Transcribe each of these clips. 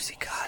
Musikalische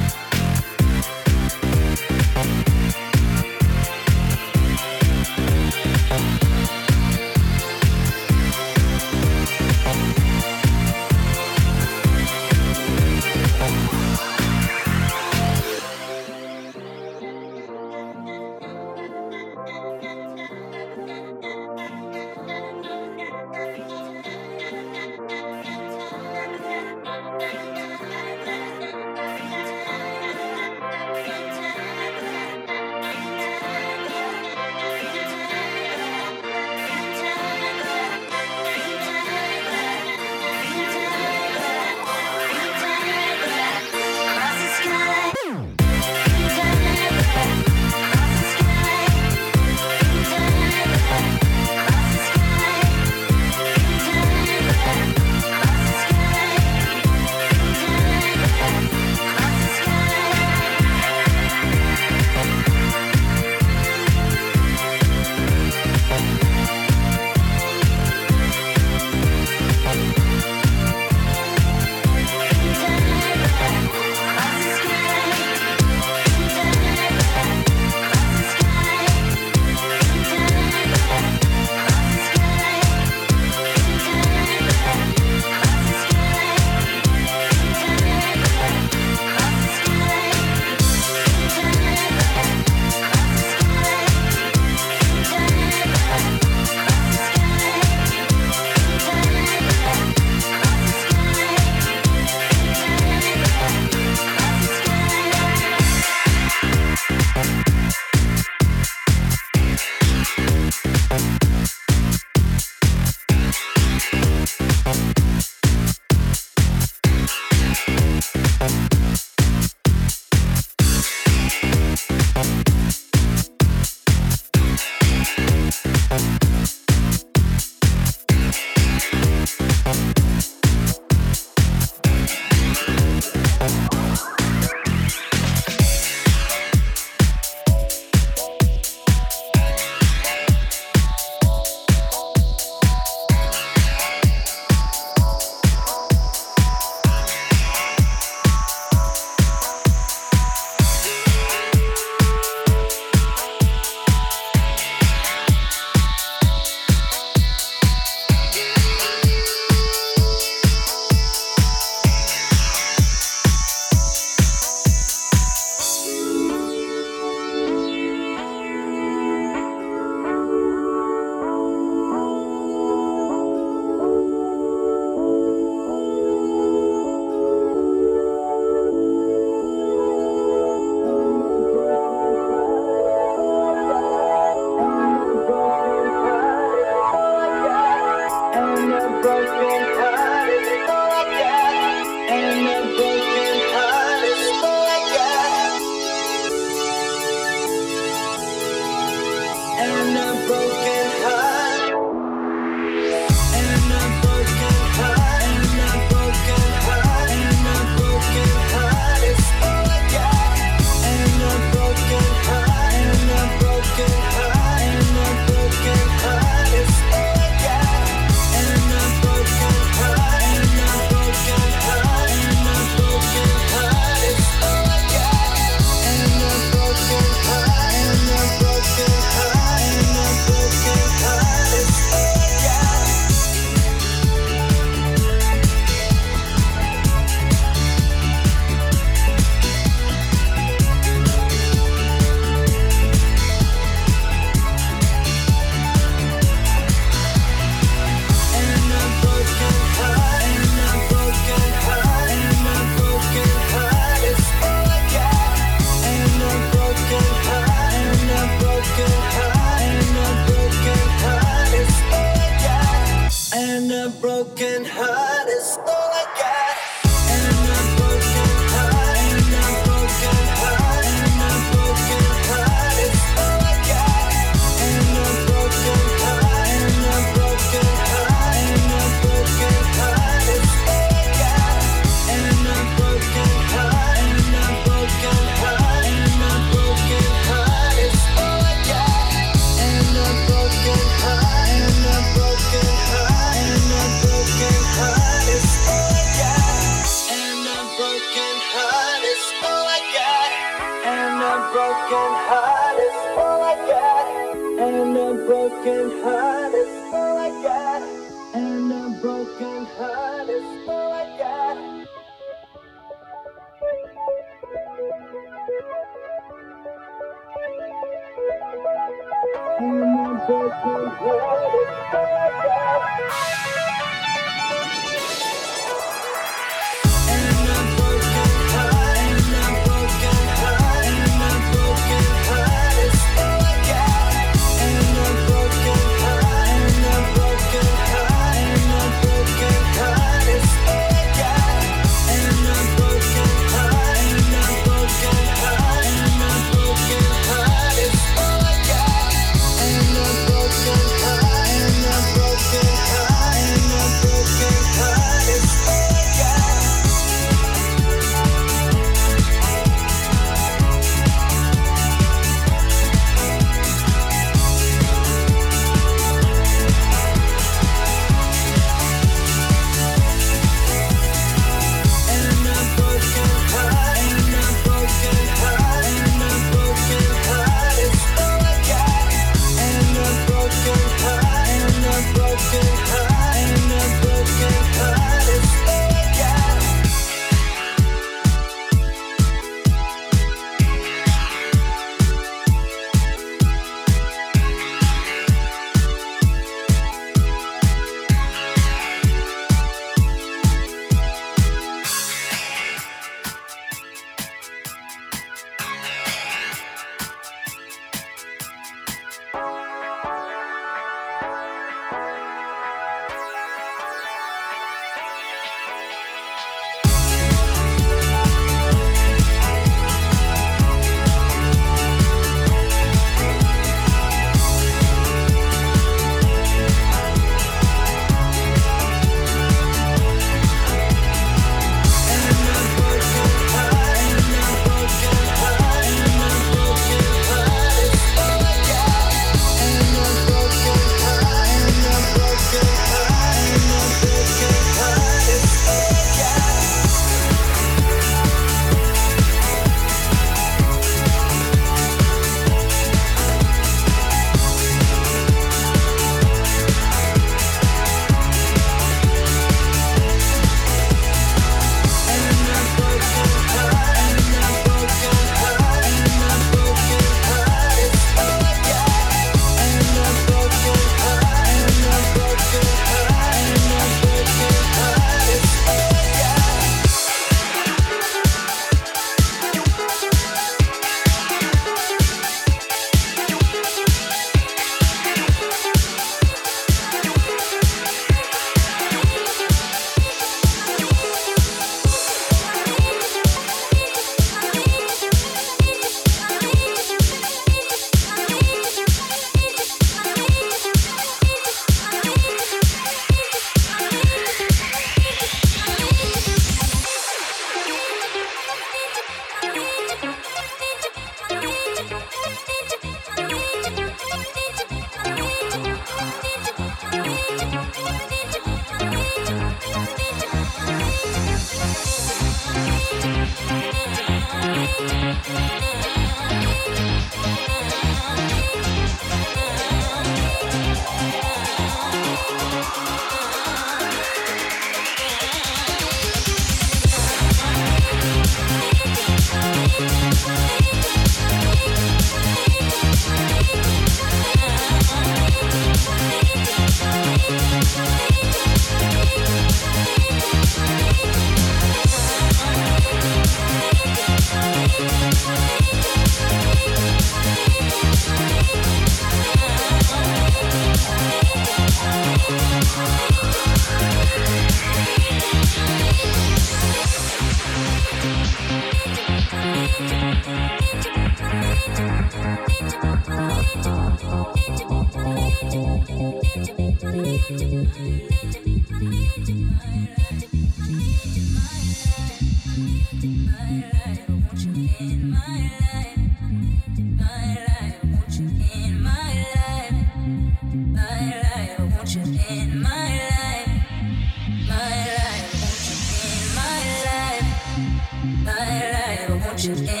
should